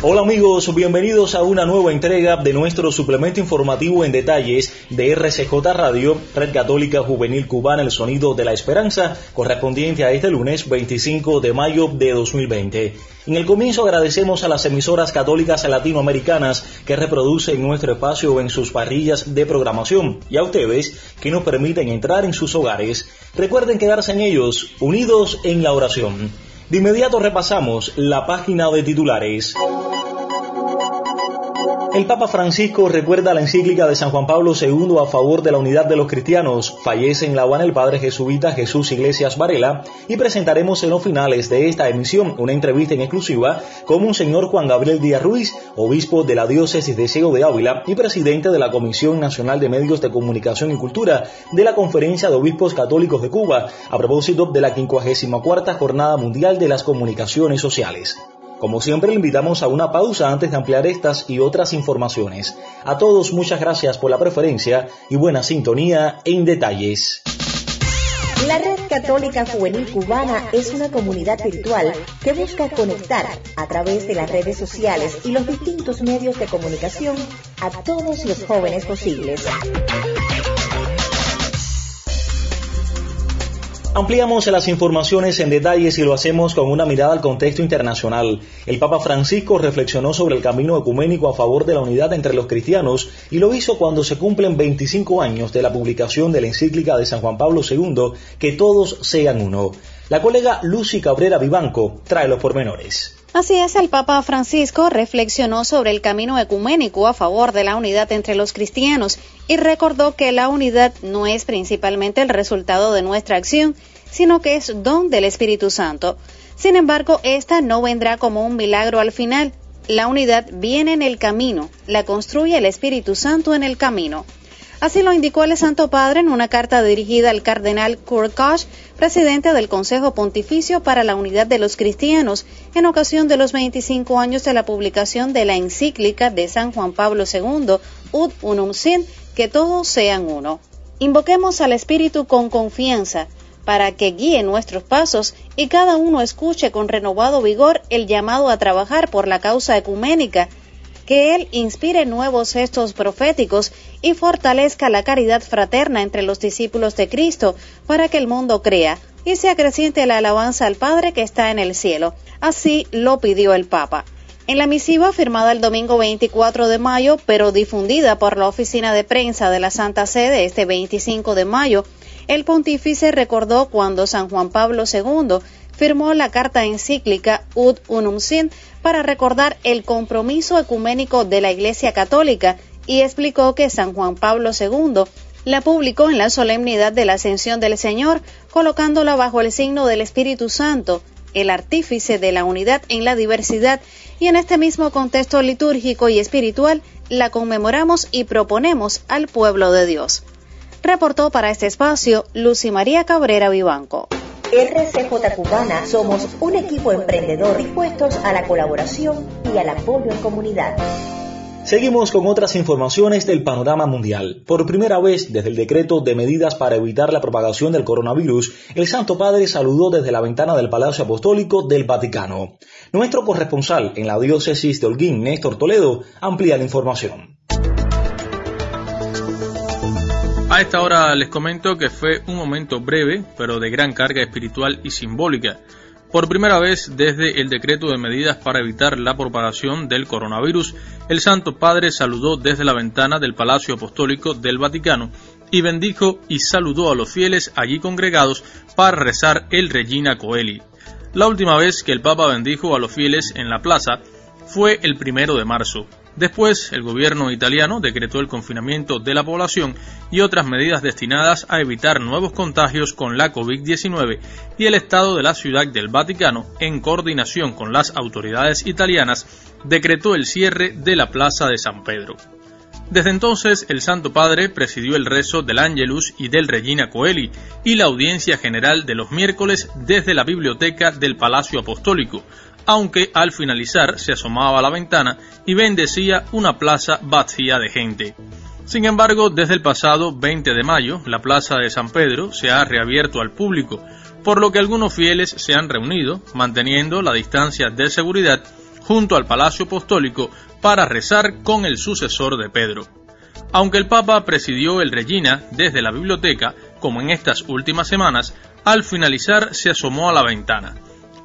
Hola amigos, bienvenidos a una nueva entrega de nuestro suplemento informativo en detalles de RCJ Radio, Red Católica Juvenil Cubana, el sonido de la esperanza, correspondiente a este lunes 25 de mayo de 2020. En el comienzo agradecemos a las emisoras católicas latinoamericanas que reproducen nuestro espacio en sus parrillas de programación y a ustedes que nos permiten entrar en sus hogares. Recuerden quedarse en ellos, unidos en la oración. De inmediato repasamos la página de titulares. El Papa Francisco recuerda la encíclica de San Juan Pablo II a favor de la unidad de los cristianos. Fallece en La Habana el padre jesuita Jesús Iglesias Varela y presentaremos en los finales de esta emisión una entrevista en exclusiva con un señor Juan Gabriel Díaz Ruiz, obispo de la diócesis de Ciego de Ávila y presidente de la Comisión Nacional de Medios de Comunicación y Cultura de la Conferencia de Obispos Católicos de Cuba a propósito de la 54 Jornada Mundial de las Comunicaciones Sociales. Como siempre, le invitamos a una pausa antes de ampliar estas y otras informaciones. A todos muchas gracias por la preferencia y buena sintonía en detalles. La Red Católica Juvenil Cubana es una comunidad virtual que busca conectar a través de las redes sociales y los distintos medios de comunicación a todos los jóvenes posibles. Ampliamos las informaciones en detalles y lo hacemos con una mirada al contexto internacional. El Papa Francisco reflexionó sobre el camino ecuménico a favor de la unidad entre los cristianos y lo hizo cuando se cumplen 25 años de la publicación de la encíclica de San Juan Pablo II, Que todos sean uno. La colega Lucy Cabrera Vivanco trae los pormenores. Así es, el Papa Francisco reflexionó sobre el camino ecuménico a favor de la unidad entre los cristianos y recordó que la unidad no es principalmente el resultado de nuestra acción, sino que es don del Espíritu Santo. Sin embargo, esta no vendrá como un milagro al final. La unidad viene en el camino, la construye el Espíritu Santo en el camino. Así lo indicó el Santo Padre en una carta dirigida al cardenal Kurt Koch, presidente del Consejo Pontificio para la Unidad de los Cristianos, en ocasión de los 25 años de la publicación de la encíclica de San Juan Pablo II, Ut Unum Sint, que todos sean uno. Invoquemos al Espíritu con confianza para que guíe nuestros pasos y cada uno escuche con renovado vigor el llamado a trabajar por la causa ecuménica, que Él inspire nuevos gestos proféticos y fortalezca la caridad fraterna entre los discípulos de Cristo para que el mundo crea y se acreciente la alabanza al Padre que está en el cielo. Así lo pidió el Papa. En la misiva firmada el domingo 24 de mayo, pero difundida por la oficina de prensa de la Santa Sede este 25 de mayo, el pontífice recordó cuando San Juan Pablo II firmó la carta encíclica Ut Unum Sint para recordar el compromiso ecuménico de la Iglesia Católica y explicó que San Juan Pablo II la publicó en la solemnidad de la Ascensión del Señor, colocándola bajo el signo del Espíritu Santo, el artífice de la unidad en la diversidad y en este mismo contexto litúrgico y espiritual la conmemoramos y proponemos al pueblo de Dios. Reportó para este espacio Lucy María Cabrera Vivanco. RCJ Cubana somos un equipo emprendedor dispuestos a la colaboración y al apoyo en comunidad. Seguimos con otras informaciones del panorama mundial. Por primera vez, desde el decreto de medidas para evitar la propagación del coronavirus, el Santo Padre saludó desde la ventana del Palacio Apostólico del Vaticano. Nuestro corresponsal en la diócesis de Holguín, Néstor Toledo, amplía la información. A esta hora les comento que fue un momento breve, pero de gran carga espiritual y simbólica por primera vez desde el decreto de medidas para evitar la propagación del coronavirus, el Santo Padre saludó desde la ventana del Palacio Apostólico del Vaticano y bendijo y saludó a los fieles allí congregados para rezar el Regina Coeli. La última vez que el Papa bendijo a los fieles en la plaza fue el primero de marzo. Después, el gobierno italiano decretó el confinamiento de la población y otras medidas destinadas a evitar nuevos contagios con la COVID-19 y el Estado de la Ciudad del Vaticano, en coordinación con las autoridades italianas, decretó el cierre de la Plaza de San Pedro. Desde entonces, el Santo Padre presidió el rezo del Angelus y del Regina Coeli y la audiencia general de los miércoles desde la biblioteca del Palacio Apostólico, aunque al finalizar se asomaba a la ventana y bendecía una plaza vacía de gente. Sin embargo, desde el pasado 20 de mayo, la plaza de San Pedro se ha reabierto al público, por lo que algunos fieles se han reunido, manteniendo la distancia de seguridad junto al Palacio Apostólico para rezar con el sucesor de Pedro. Aunque el Papa presidió el Regina desde la biblioteca, como en estas últimas semanas, al finalizar se asomó a la ventana.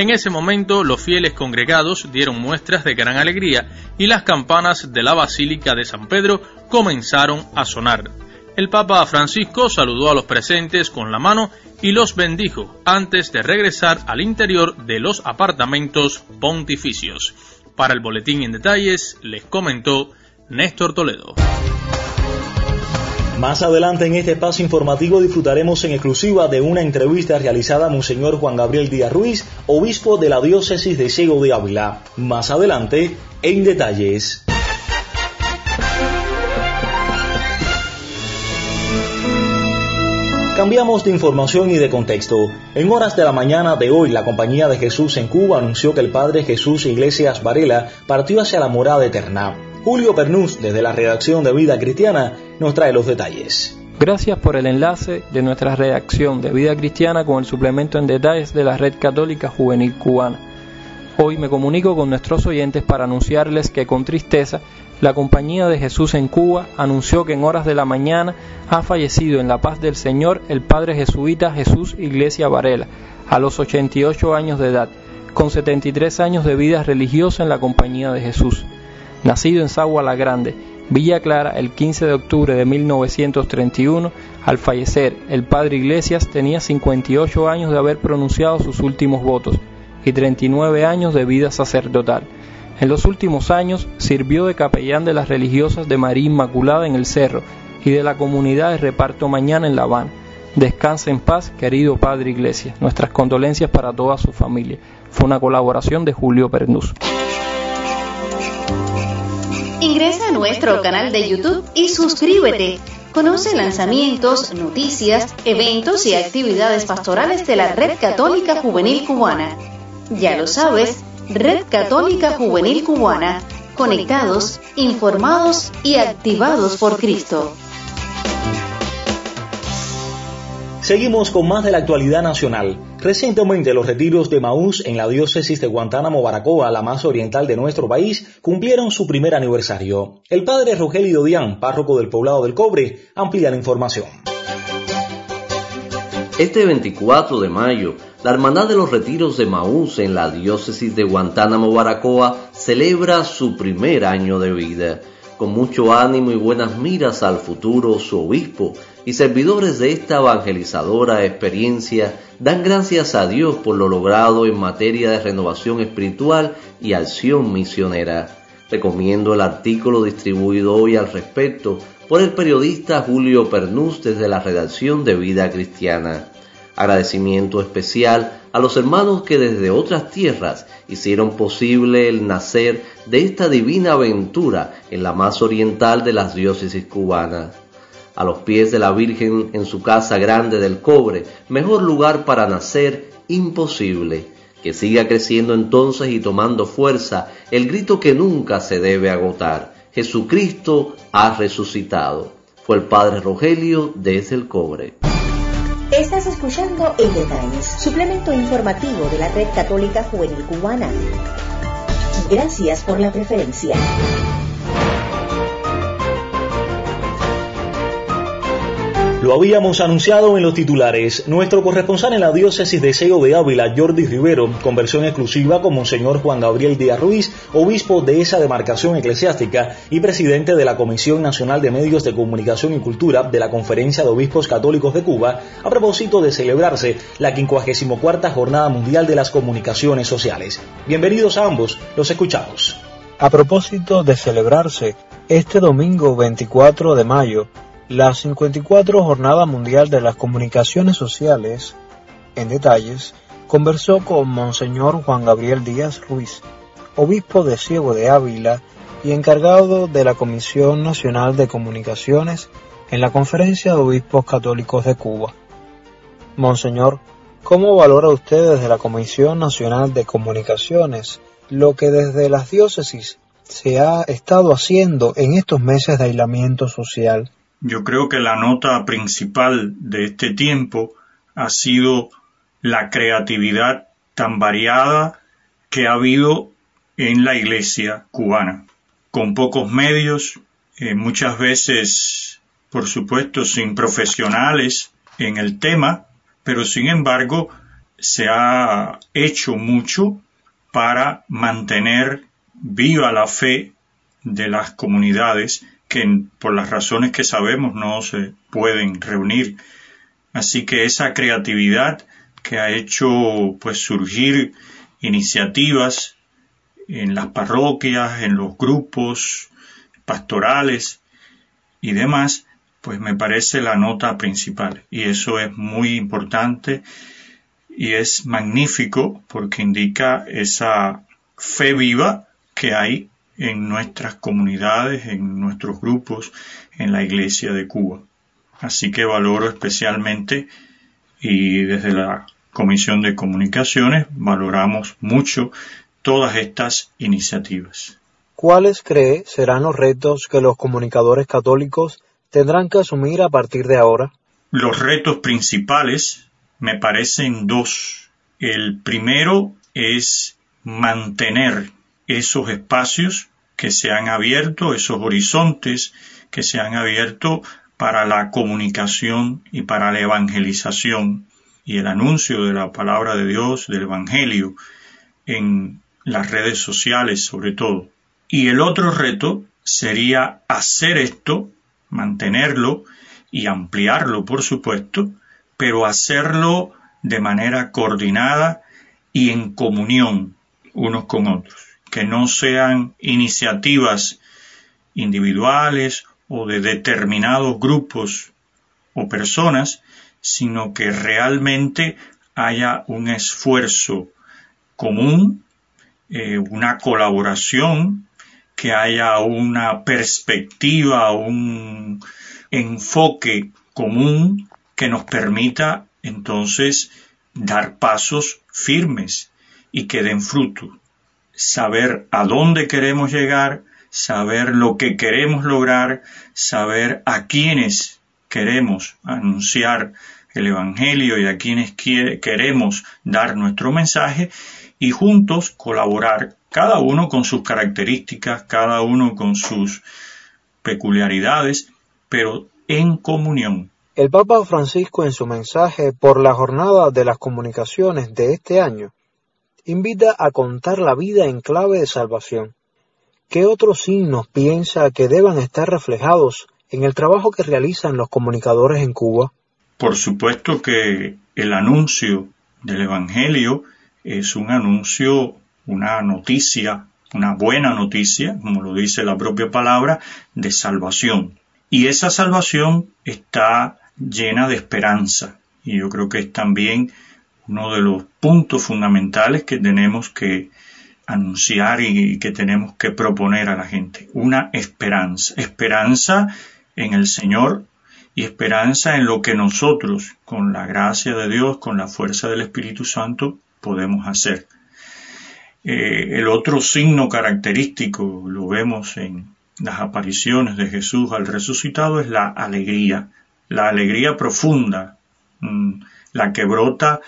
En ese momento los fieles congregados dieron muestras de gran alegría y las campanas de la Basílica de San Pedro comenzaron a sonar. El Papa Francisco saludó a los presentes con la mano y los bendijo antes de regresar al interior de los apartamentos pontificios. Para el boletín en detalles les comentó Néstor Toledo. Más adelante en este espacio informativo disfrutaremos en exclusiva de una entrevista realizada a Monseñor Juan Gabriel Díaz Ruiz, obispo de la diócesis de Ciego de Ávila. Más adelante, en detalles. Cambiamos de información y de contexto. En horas de la mañana de hoy, la Compañía de Jesús en Cuba anunció que el Padre Jesús Iglesias Varela partió hacia la morada eterna. Julio Pernús, desde la redacción de Vida Cristiana, nos trae los detalles. Gracias por el enlace de nuestra redacción de Vida Cristiana con el suplemento en detalles de la Red Católica Juvenil Cubana. Hoy me comunico con nuestros oyentes para anunciarles que con tristeza la Compañía de Jesús en Cuba anunció que en horas de la mañana ha fallecido en la paz del Señor el Padre jesuita Jesús Iglesia Varela, a los 88 años de edad, con 73 años de vida religiosa en la Compañía de Jesús. Nacido en Sagua la Grande, Villa Clara, el 15 de octubre de 1931, al fallecer, el Padre Iglesias tenía 58 años de haber pronunciado sus últimos votos y 39 años de vida sacerdotal. En los últimos años sirvió de capellán de las religiosas de María Inmaculada en el Cerro y de la comunidad de Reparto Mañana en La Habana. Descansa en paz, querido Padre Iglesia. Nuestras condolencias para toda su familia. Fue una colaboración de Julio Pernus. Ingresa a nuestro canal de YouTube y suscríbete. Conoce lanzamientos, noticias, eventos y actividades pastorales de la Red Católica Juvenil Cubana. Ya lo sabes, Red Católica Juvenil Cubana, conectados, informados y activados por Cristo. Seguimos con más de la actualidad nacional. Recientemente los retiros de Maús en la diócesis de Guantánamo, Baracoa, la más oriental de nuestro país, cumplieron su primer aniversario. El padre Rogelio Dián, párroco del poblado del Cobre, amplía la información. Este 24 de mayo la Hermandad de los Retiros de Maús en la diócesis de Guantánamo, Baracoa, celebra su primer año de vida. Con mucho ánimo y buenas miras al futuro, su obispo y servidores de esta evangelizadora experiencia dan gracias a Dios por lo logrado en materia de renovación espiritual y acción misionera. Recomiendo el artículo distribuido hoy al respecto por el periodista Julio Pernús desde la redacción de Vida Cristiana. Agradecimiento especial a los hermanos que desde otras tierras hicieron posible el nacer de esta divina aventura en la más oriental de las diócesis cubanas. A los pies de la Virgen en su casa grande del cobre, mejor lugar para nacer imposible. Que siga creciendo entonces y tomando fuerza el grito que nunca se debe agotar. Jesucristo ha resucitado. Fue el Padre Rogelio desde el cobre. Estás escuchando En Detalles, suplemento informativo de la Red Católica Juvenil Cubana. Gracias por la preferencia. Lo habíamos anunciado en los titulares. Nuestro corresponsal en la diócesis de Seo de Ávila, Jordi Rivero, conversión exclusiva con Monseñor Juan Gabriel Díaz Ruiz, obispo de esa demarcación eclesiástica y presidente de la Comisión Nacional de Medios de Comunicación y Cultura de la Conferencia de Obispos Católicos de Cuba, a propósito de celebrarse la 54 Jornada Mundial de las Comunicaciones Sociales. Bienvenidos a ambos, los escuchamos. A propósito de celebrarse este domingo 24 de mayo, la 54 Jornada Mundial de las Comunicaciones Sociales, en detalles, conversó con Monseñor Juan Gabriel Díaz Ruiz, obispo de Ciego de Ávila, y encargado de la Comisión Nacional de Comunicaciones en la Conferencia de Obispos Católicos de Cuba. Monseñor, ¿cómo valora usted desde la Comisión Nacional de Comunicaciones lo que desde las diócesis se ha estado haciendo en estos meses de aislamiento social? Yo creo que la nota principal de este tiempo ha sido la creatividad tan variada que ha habido en la iglesia cubana, con pocos medios, eh, muchas veces, por supuesto, sin profesionales en el tema, pero sin embargo se ha hecho mucho para mantener viva la fe de las comunidades que por las razones que sabemos no se pueden reunir. Así que esa creatividad que ha hecho pues surgir iniciativas en las parroquias, en los grupos pastorales y demás, pues me parece la nota principal. Y eso es muy importante y es magnífico porque indica esa fe viva que hay en nuestras comunidades, en nuestros grupos, en la Iglesia de Cuba. Así que valoro especialmente y desde la Comisión de Comunicaciones valoramos mucho todas estas iniciativas. ¿Cuáles cree serán los retos que los comunicadores católicos tendrán que asumir a partir de ahora? Los retos principales me parecen dos. El primero es mantener esos espacios que se han abierto, esos horizontes que se han abierto para la comunicación y para la evangelización y el anuncio de la palabra de Dios, del Evangelio, en las redes sociales sobre todo. Y el otro reto sería hacer esto, mantenerlo y ampliarlo, por supuesto, pero hacerlo de manera coordinada y en comunión unos con otros, que no sean iniciativas individuales o de determinados grupos o personas, sino que realmente haya un esfuerzo común, eh, una colaboración, que haya una perspectiva, un enfoque común que nos permita entonces dar pasos firmes y que den fruto. Saber a dónde queremos llegar, saber lo que queremos lograr, saber a quiénes queremos anunciar el Evangelio y a quienes queremos dar nuestro mensaje y juntos colaborar, cada uno con sus características, cada uno con sus peculiaridades, pero en comunión. El Papa Francisco en su mensaje por la jornada de las comunicaciones de este año invita a contar la vida en clave de salvación. ¿Qué otros signos piensa que deban estar reflejados en el trabajo que realizan los comunicadores en Cuba? Por supuesto que el anuncio del Evangelio es un anuncio, una noticia, una buena noticia, como lo dice la propia palabra, de salvación. Y esa salvación está llena de esperanza. Y yo creo que es también uno de los puntos fundamentales que tenemos que anunciar y que tenemos que proponer a la gente. Una esperanza. Esperanza en el Señor y esperanza en lo que nosotros, con la gracia de Dios, con la fuerza del Espíritu Santo, podemos hacer. Eh, el otro signo característico, lo vemos en las apariciones de Jesús al resucitado, es la alegría, la alegría profunda, mm, la que brota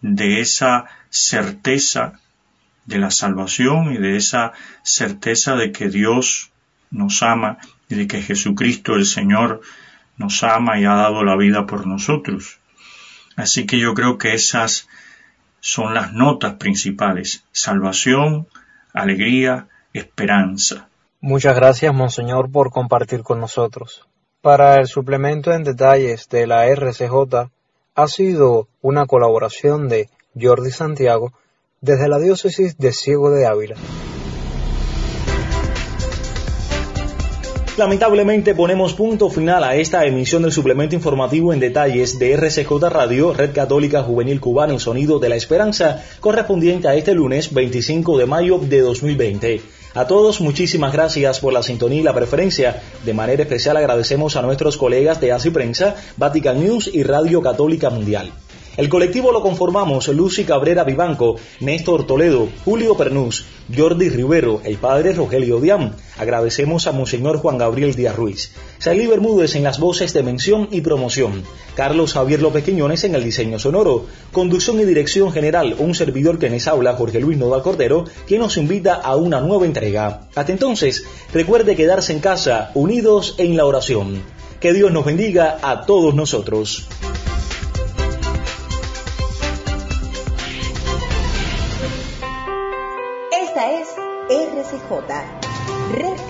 de esa certeza de la salvación y de esa certeza de que Dios nos ama y de que Jesucristo el Señor nos ama y ha dado la vida por nosotros. Así que yo creo que esas son las notas principales. Salvación, alegría, esperanza. Muchas gracias, Monseñor, por compartir con nosotros. Para el suplemento en detalles de la RCJ ha sido una colaboración de Jordi Santiago desde la diócesis de Ciego de Ávila. Lamentablemente ponemos punto final a esta emisión del suplemento informativo en detalles de RCJ Radio, Red Católica Juvenil Cubana, el sonido de la esperanza, correspondiente a este lunes 25 de mayo de 2020. A todos muchísimas gracias por la sintonía y la preferencia. De manera especial agradecemos a nuestros colegas de ACI Prensa, Vatican News y Radio Católica Mundial. El colectivo lo conformamos Lucy Cabrera Vivanco, Néstor Toledo, Julio Pernús, Jordi Rivero, el padre Rogelio Diam. Agradecemos a Monseñor Juan Gabriel Díaz Ruiz. Salí Bermúdez en las voces de mención y promoción. Carlos Javier López Quiñones en el diseño sonoro. Conducción y dirección general, un servidor que les habla, Jorge Luis Nova Cordero, que nos invita a una nueva entrega. Hasta entonces, recuerde quedarse en casa, unidos en la oración. Que Dios nos bendiga a todos nosotros.